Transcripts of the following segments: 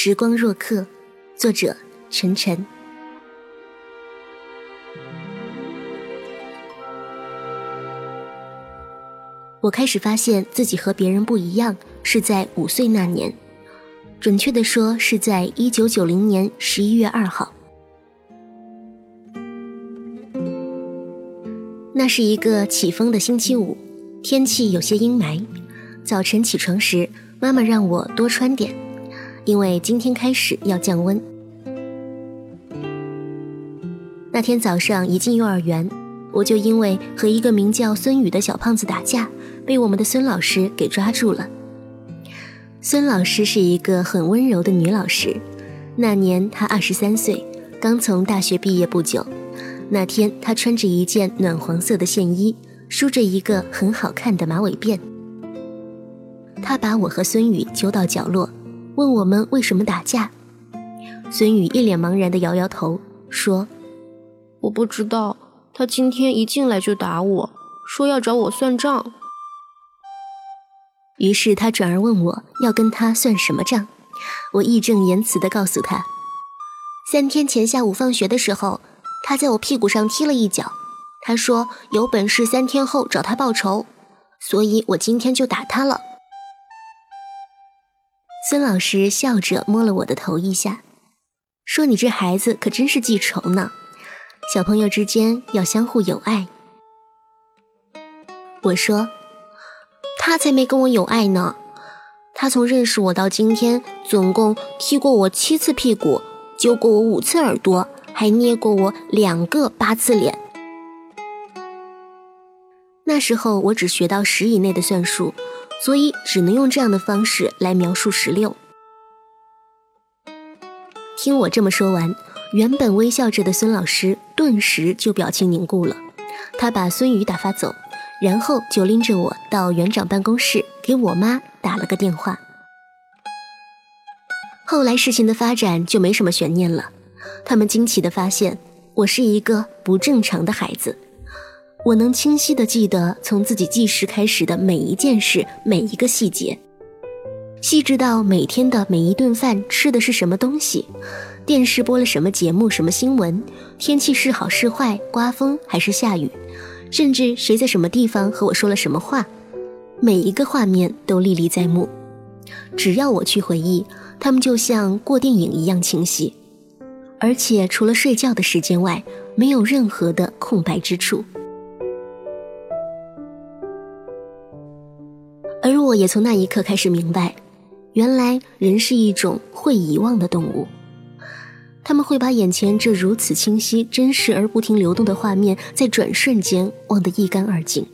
时光若客，作者陈晨。我开始发现自己和别人不一样，是在五岁那年，准确的说是在一九九零年十一月二号。那是一个起风的星期五，天气有些阴霾。早晨起床时，妈妈让我多穿点。因为今天开始要降温。那天早上一进幼儿园，我就因为和一个名叫孙宇的小胖子打架，被我们的孙老师给抓住了。孙老师是一个很温柔的女老师，那年她二十三岁，刚从大学毕业不久。那天她穿着一件暖黄色的线衣，梳着一个很好看的马尾辫。她把我和孙宇揪到角落。问我们为什么打架？孙宇一脸茫然的摇摇头，说：“我不知道。他今天一进来就打我，说要找我算账。”于是他转而问我要跟他算什么账。我义正言辞的告诉他：“三天前下午放学的时候，他在我屁股上踢了一脚。他说有本事三天后找他报仇，所以我今天就打他了。”孙老师笑着摸了我的头一下，说：“你这孩子可真是记仇呢。小朋友之间要相互友爱。”我说：“他才没跟我有爱呢。他从认识我到今天，总共踢过我七次屁股，揪过我五次耳朵，还捏过我两个八次脸。那时候我只学到十以内的算术。”所以只能用这样的方式来描述十六。听我这么说完，原本微笑着的孙老师顿时就表情凝固了。他把孙宇打发走，然后就拎着我到园长办公室给我妈打了个电话。后来事情的发展就没什么悬念了，他们惊奇地发现我是一个不正常的孩子。我能清晰地记得从自己记事开始的每一件事、每一个细节，细致到每天的每一顿饭吃的是什么东西，电视播了什么节目、什么新闻，天气是好是坏，刮风还是下雨，甚至谁在什么地方和我说了什么话，每一个画面都历历在目。只要我去回忆，他们就像过电影一样清晰，而且除了睡觉的时间外，没有任何的空白之处。而我也从那一刻开始明白，原来人是一种会遗忘的动物。他们会把眼前这如此清晰、真实而不停流动的画面，在转瞬间忘得一干二净，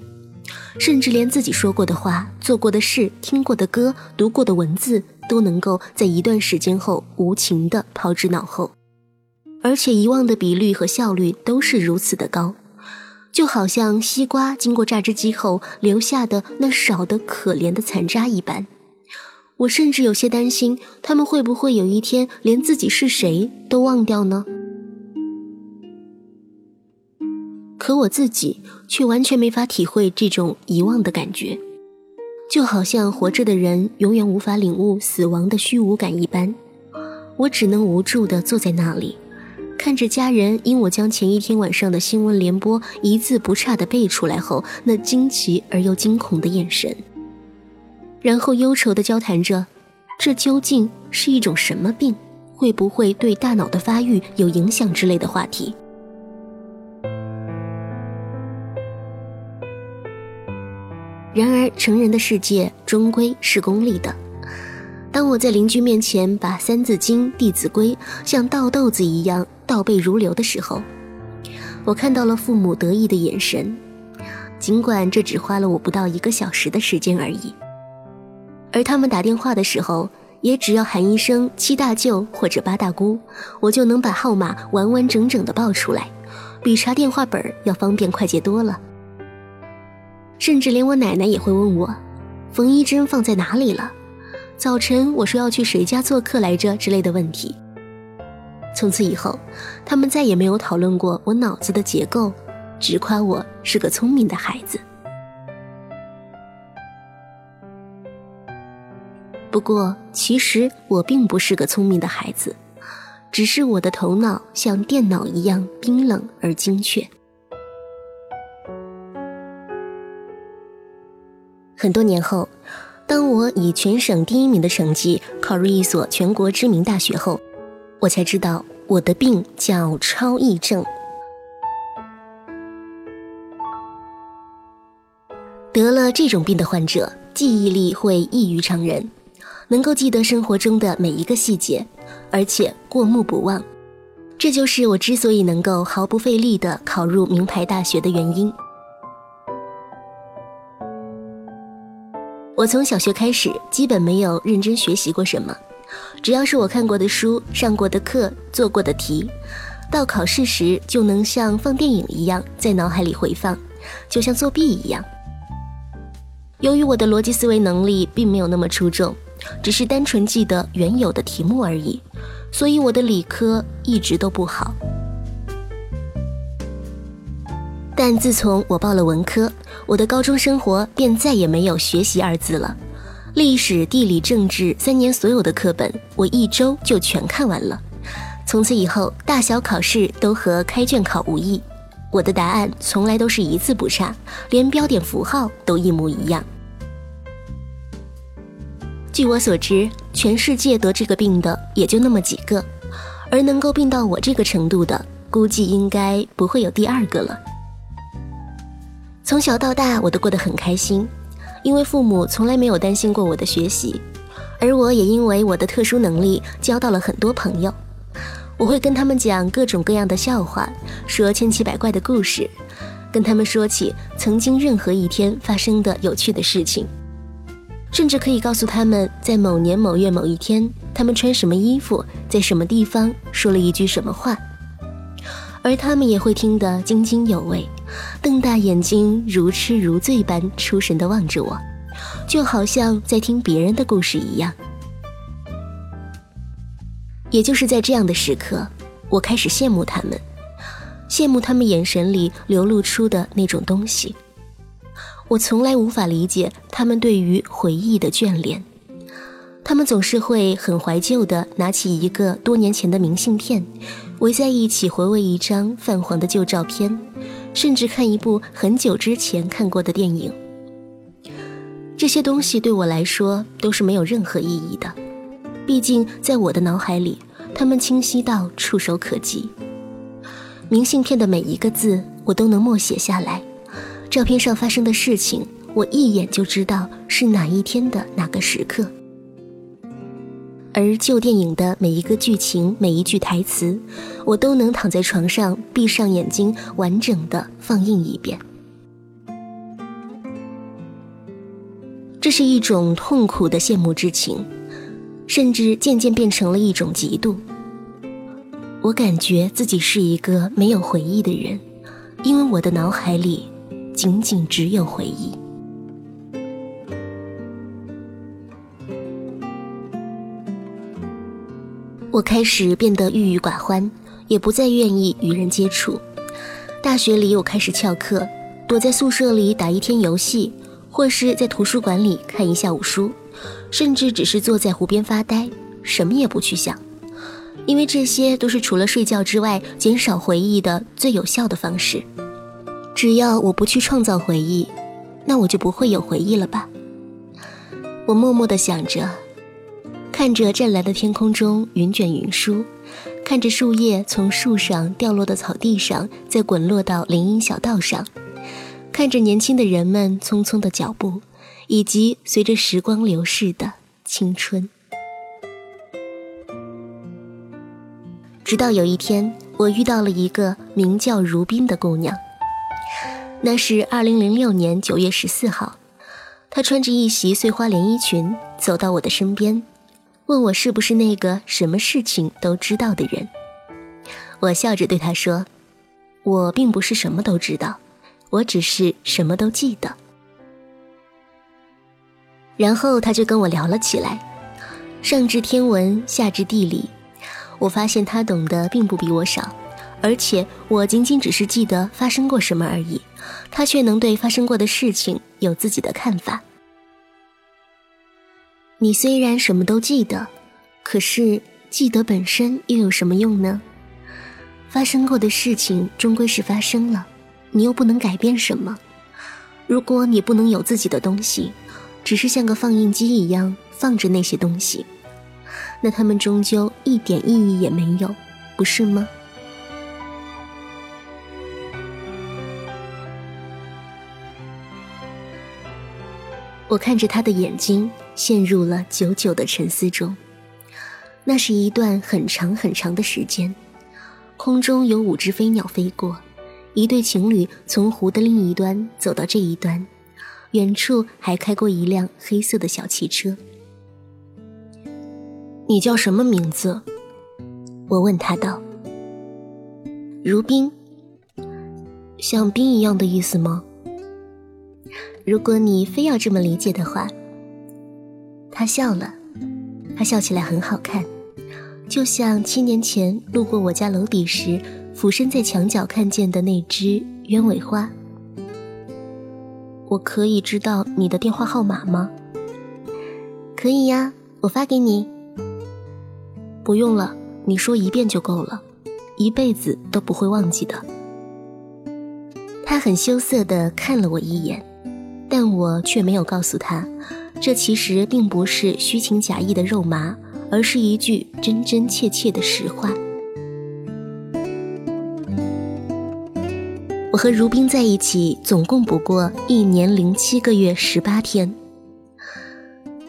甚至连自己说过的话、做过的事、听过的歌、读过的文字，都能够在一段时间后无情地抛之脑后，而且遗忘的比率和效率都是如此的高。就好像西瓜经过榨汁机后留下的那少得可怜的残渣一般，我甚至有些担心，他们会不会有一天连自己是谁都忘掉呢？可我自己却完全没法体会这种遗忘的感觉，就好像活着的人永远无法领悟死亡的虚无感一般，我只能无助地坐在那里。看着家人因我将前一天晚上的新闻联播一字不差地背出来后，那惊奇而又惊恐的眼神，然后忧愁地交谈着，这究竟是一种什么病？会不会对大脑的发育有影响之类的话题？然而，成人的世界终归是功利的。当我在邻居面前把《三字经》《弟子规》像倒豆子一样倒背如流的时候，我看到了父母得意的眼神。尽管这只花了我不到一个小时的时间而已，而他们打电话的时候，也只要喊一声“七大舅”或者“八大姑”，我就能把号码完完整整的报出来，比查电话本要方便快捷多了。甚至连我奶奶也会问我：“缝衣针放在哪里了？”早晨我说要去谁家做客来着之类的问题。从此以后，他们再也没有讨论过我脑子的结构，只夸我是个聪明的孩子。不过，其实我并不是个聪明的孩子，只是我的头脑像电脑一样冰冷而精确。很多年后，当我以全省第一名的成绩考入一所全国知名大学后，我才知道我的病叫超忆症。得了这种病的患者，记忆力会异于常人。能够记得生活中的每一个细节，而且过目不忘，这就是我之所以能够毫不费力地考入名牌大学的原因。我从小学开始，基本没有认真学习过什么，只要是我看过的书、上过的课、做过的题，到考试时就能像放电影一样在脑海里回放，就像作弊一样。由于我的逻辑思维能力并没有那么出众。只是单纯记得原有的题目而已，所以我的理科一直都不好。但自从我报了文科，我的高中生活便再也没有学习二字了。历史、地理、政治三年所有的课本，我一周就全看完了。从此以后，大小考试都和开卷考无异，我的答案从来都是一字不差，连标点符号都一模一样。据我所知，全世界得这个病的也就那么几个，而能够病到我这个程度的，估计应该不会有第二个了。从小到大，我都过得很开心，因为父母从来没有担心过我的学习，而我也因为我的特殊能力交到了很多朋友。我会跟他们讲各种各样的笑话，说千奇百怪的故事，跟他们说起曾经任何一天发生的有趣的事情。甚至可以告诉他们，在某年某月某一天，他们穿什么衣服，在什么地方说了一句什么话，而他们也会听得津津有味，瞪大眼睛，如痴如醉般出神地望着我，就好像在听别人的故事一样。也就是在这样的时刻，我开始羡慕他们，羡慕他们眼神里流露出的那种东西。我从来无法理解他们对于回忆的眷恋，他们总是会很怀旧的拿起一个多年前的明信片，围在一起回味一张泛黄的旧照片，甚至看一部很久之前看过的电影。这些东西对我来说都是没有任何意义的，毕竟在我的脑海里，它们清晰到触手可及。明信片的每一个字，我都能默写下来。照片上发生的事情，我一眼就知道是哪一天的哪个时刻。而旧电影的每一个剧情、每一句台词，我都能躺在床上闭上眼睛，完整的放映一遍。这是一种痛苦的羡慕之情，甚至渐渐变成了一种嫉妒。我感觉自己是一个没有回忆的人，因为我的脑海里。仅仅只有回忆。我开始变得郁郁寡欢，也不再愿意与人接触。大学里，我开始翘课，躲在宿舍里打一天游戏，或是在图书馆里看一下午书，甚至只是坐在湖边发呆，什么也不去想，因为这些都是除了睡觉之外减少回忆的最有效的方式。只要我不去创造回忆，那我就不会有回忆了吧？我默默地想着，看着湛蓝的天空中云卷云舒，看着树叶从树上掉落到草地上，再滚落到林荫小道上，看着年轻的人们匆匆的脚步，以及随着时光流逝的青春。直到有一天，我遇到了一个名叫如冰的姑娘。那是二零零六年九月十四号，她穿着一袭碎花连衣裙走到我的身边，问我是不是那个什么事情都知道的人。我笑着对他说：“我并不是什么都知道，我只是什么都记得。”然后他就跟我聊了起来，上至天文，下至地理，我发现他懂得并不比我少。而且我仅仅只是记得发生过什么而已，他却能对发生过的事情有自己的看法。你虽然什么都记得，可是记得本身又有什么用呢？发生过的事情终归是发生了，你又不能改变什么。如果你不能有自己的东西，只是像个放映机一样放着那些东西，那他们终究一点意义也没有，不是吗？我看着他的眼睛，陷入了久久的沉思中。那是一段很长很长的时间，空中有五只飞鸟飞过，一对情侣从湖的另一端走到这一端，远处还开过一辆黑色的小汽车。你叫什么名字？我问他道。如冰，像冰一样的意思吗？如果你非要这么理解的话，他笑了，他笑起来很好看，就像七年前路过我家楼底时，俯身在墙角看见的那只鸢尾花。我可以知道你的电话号码吗？可以呀，我发给你。不用了，你说一遍就够了，一辈子都不会忘记的。他很羞涩地看了我一眼。但我却没有告诉他，这其实并不是虚情假意的肉麻，而是一句真真切切的实话。我和如冰在一起，总共不过一年零七个月十八天。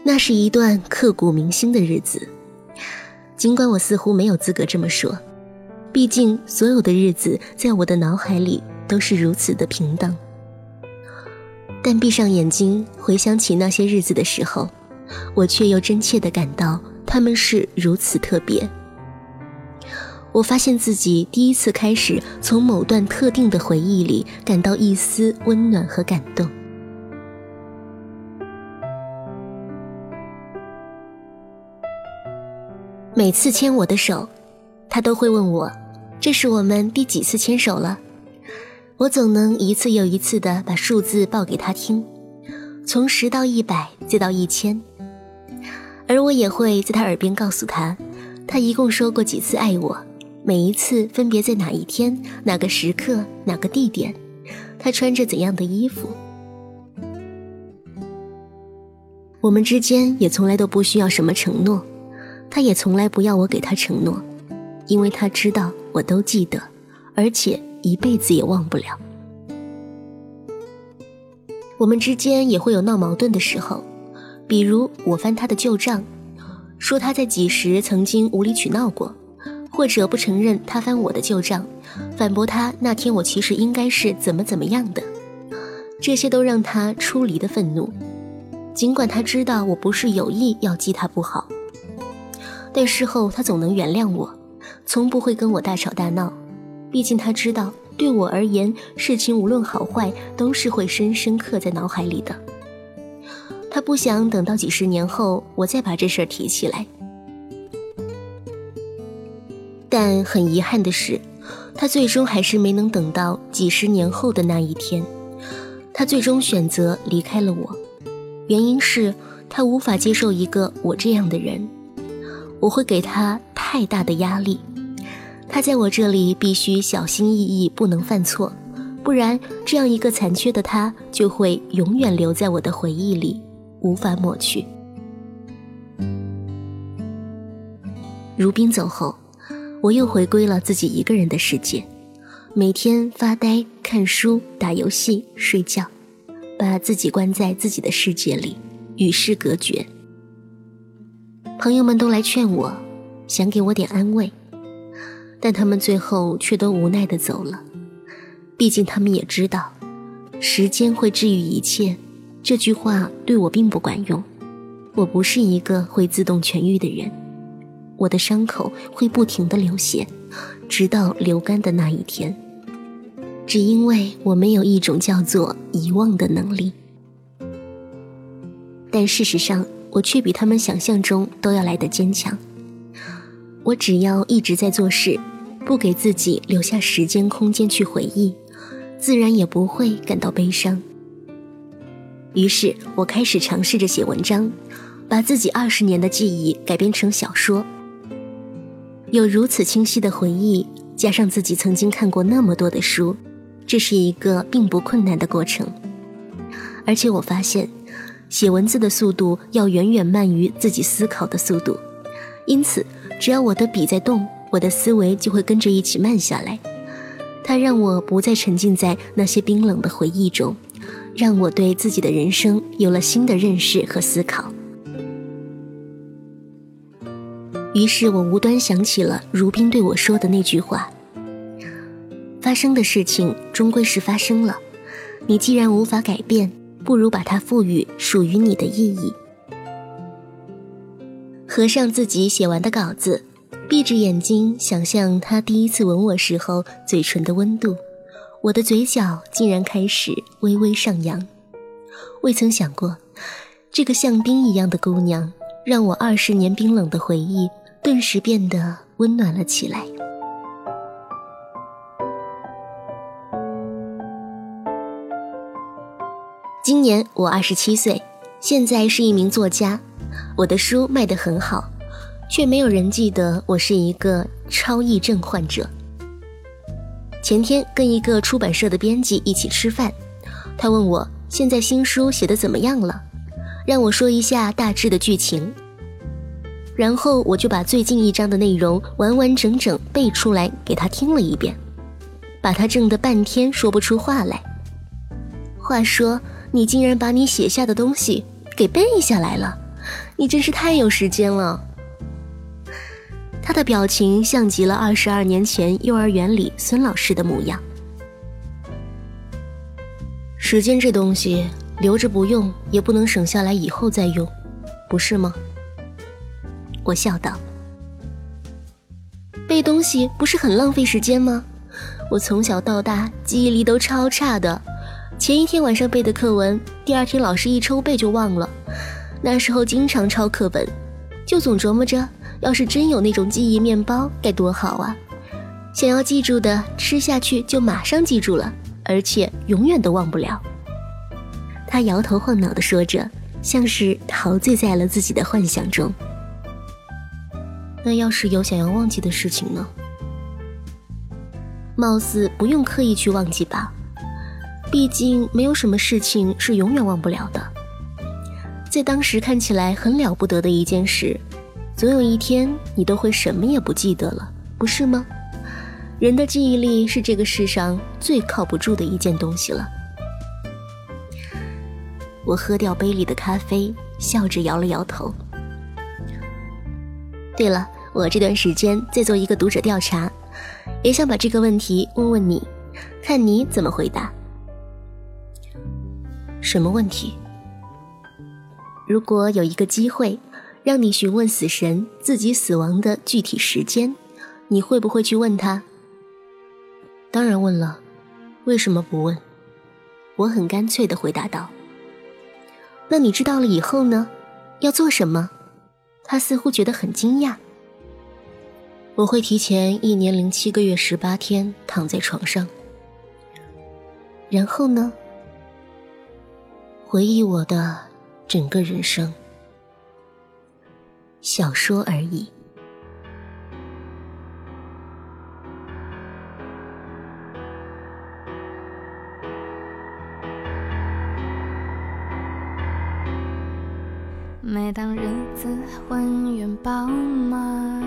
那是一段刻骨铭心的日子，尽管我似乎没有资格这么说，毕竟所有的日子在我的脑海里都是如此的平等。但闭上眼睛回想起那些日子的时候，我却又真切地感到他们是如此特别。我发现自己第一次开始从某段特定的回忆里感到一丝温暖和感动。每次牵我的手，他都会问我：“这是我们第几次牵手了？”我总能一次又一次地把数字报给他听，从十到一百，再到一千。而我也会在他耳边告诉他，他一共说过几次爱我，每一次分别在哪一天、哪个时刻、哪个地点，他穿着怎样的衣服。我们之间也从来都不需要什么承诺，他也从来不要我给他承诺，因为他知道我都记得，而且。一辈子也忘不了。我们之间也会有闹矛盾的时候，比如我翻他的旧账，说他在几时曾经无理取闹过，或者不承认他翻我的旧账，反驳他那天我其实应该是怎么怎么样的，这些都让他出离的愤怒。尽管他知道我不是有意要记他不好，但事后他总能原谅我，从不会跟我大吵大闹。毕竟他知道，对我而言，事情无论好坏，都是会深深刻在脑海里的。他不想等到几十年后，我再把这事儿提起来。但很遗憾的是，他最终还是没能等到几十年后的那一天。他最终选择离开了我，原因是他无法接受一个我这样的人，我会给他太大的压力。他在我这里必须小心翼翼，不能犯错，不然这样一个残缺的他就会永远留在我的回忆里，无法抹去。如冰走后，我又回归了自己一个人的世界，每天发呆、看书、打游戏、睡觉，把自己关在自己的世界里，与世隔绝。朋友们都来劝我，想给我点安慰。但他们最后却都无奈的走了，毕竟他们也知道，时间会治愈一切。这句话对我并不管用，我不是一个会自动痊愈的人，我的伤口会不停的流血，直到流干的那一天。只因为我没有一种叫做遗忘的能力，但事实上，我却比他们想象中都要来的坚强。我只要一直在做事。不给自己留下时间空间去回忆，自然也不会感到悲伤。于是我开始尝试着写文章，把自己二十年的记忆改编成小说。有如此清晰的回忆，加上自己曾经看过那么多的书，这是一个并不困难的过程。而且我发现，写文字的速度要远远慢于自己思考的速度，因此，只要我的笔在动，我的思维就会跟着一起慢下来。它让我不再沉浸在那些冰冷的回忆中，让我对自己的人生有了新的认识和思考。于是我无端想起了如冰对我说的那句话：“发生的事情终归是发生了，你既然无法改变，不如把它赋予属于你的意义。”合上自己写完的稿子，闭着眼睛想象他第一次吻我时候嘴唇的温度，我的嘴角竟然开始微微上扬。未曾想过，这个像冰一样的姑娘，让我二十年冰冷的回忆。顿时变得温暖了起来。今年我二十七岁，现在是一名作家，我的书卖得很好，却没有人记得我是一个超忆症患者。前天跟一个出版社的编辑一起吃饭，他问我现在新书写的怎么样了，让我说一下大致的剧情。然后我就把最近一章的内容完完整整背出来给他听了一遍，把他怔得半天说不出话来。话说你竟然把你写下的东西给背下来了，你真是太有时间了。他的表情像极了二十二年前幼儿园里孙老师的模样。时间这东西留着不用，也不能省下来以后再用，不是吗？我笑道：“背东西不是很浪费时间吗？我从小到大记忆力都超差的，前一天晚上背的课文，第二天老师一抽背就忘了。那时候经常抄课本，就总琢磨着，要是真有那种记忆面包该多好啊！想要记住的，吃下去就马上记住了，而且永远都忘不了。”他摇头晃脑地说着，像是陶醉在了自己的幻想中。那要是有想要忘记的事情呢？貌似不用刻意去忘记吧，毕竟没有什么事情是永远忘不了的。在当时看起来很了不得的一件事，总有一天你都会什么也不记得了，不是吗？人的记忆力是这个世上最靠不住的一件东西了。我喝掉杯里的咖啡，笑着摇了摇头。对了。我这段时间在做一个读者调查，也想把这个问题问问你，看你怎么回答。什么问题？如果有一个机会，让你询问死神自己死亡的具体时间，你会不会去问他？当然问了，为什么不问？我很干脆的回答道。那你知道了以后呢？要做什么？他似乎觉得很惊讶。我会提前一年零七个月十八天躺在床上，然后呢，回忆我的整个人生，小说而已。每当日子浑圆饱满。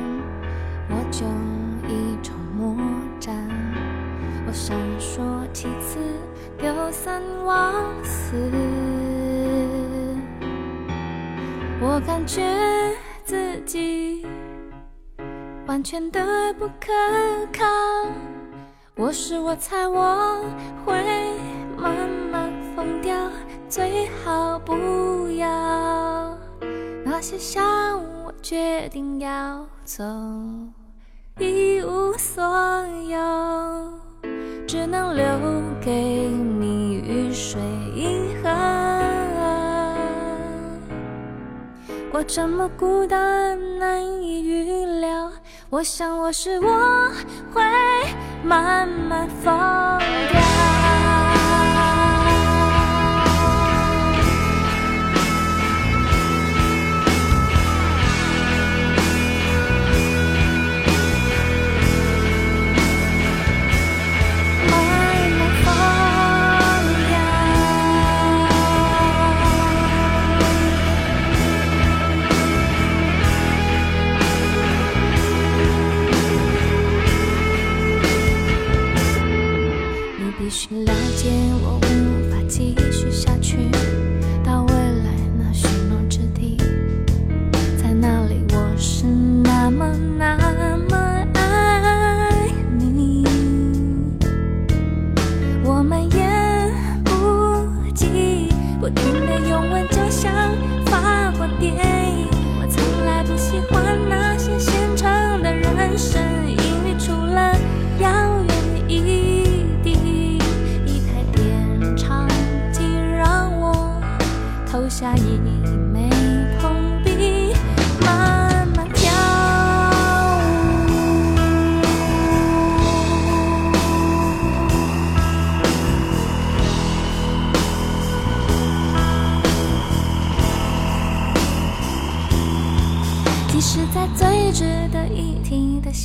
我就一筹莫展，我闪烁其词，丢三忘四。我感觉自己完全的不可靠，我是我猜我会慢慢疯掉，最好不要那些伤，我决定要走。一无所有，只能留给你雨水银河。我这么孤单，难以预料。我想我是我会慢慢放掉。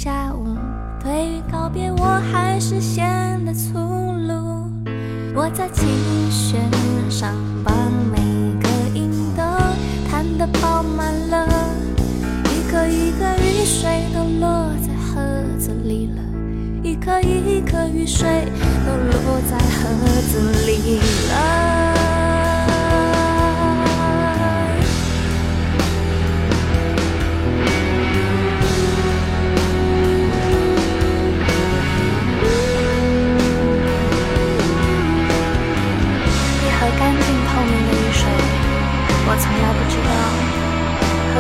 下午，对于告别我还是显得粗鲁。我在琴弦上把每个音都弹得饱满了，一颗一颗雨水都落在盒子里了，一颗一颗雨水都落在盒子里了。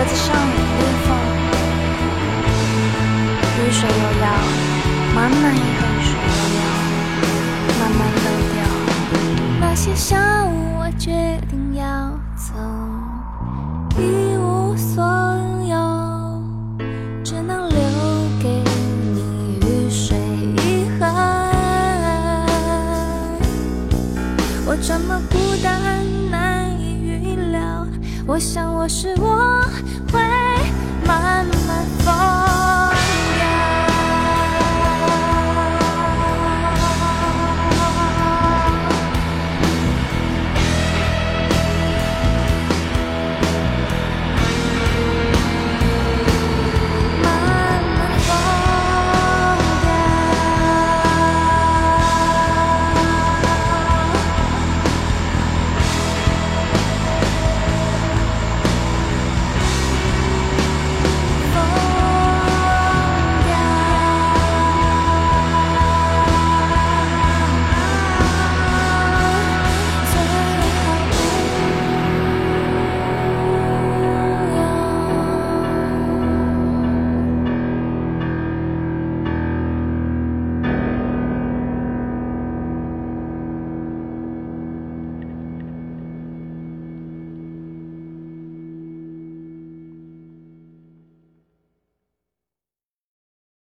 盒子上的裂缝。雨水又要满满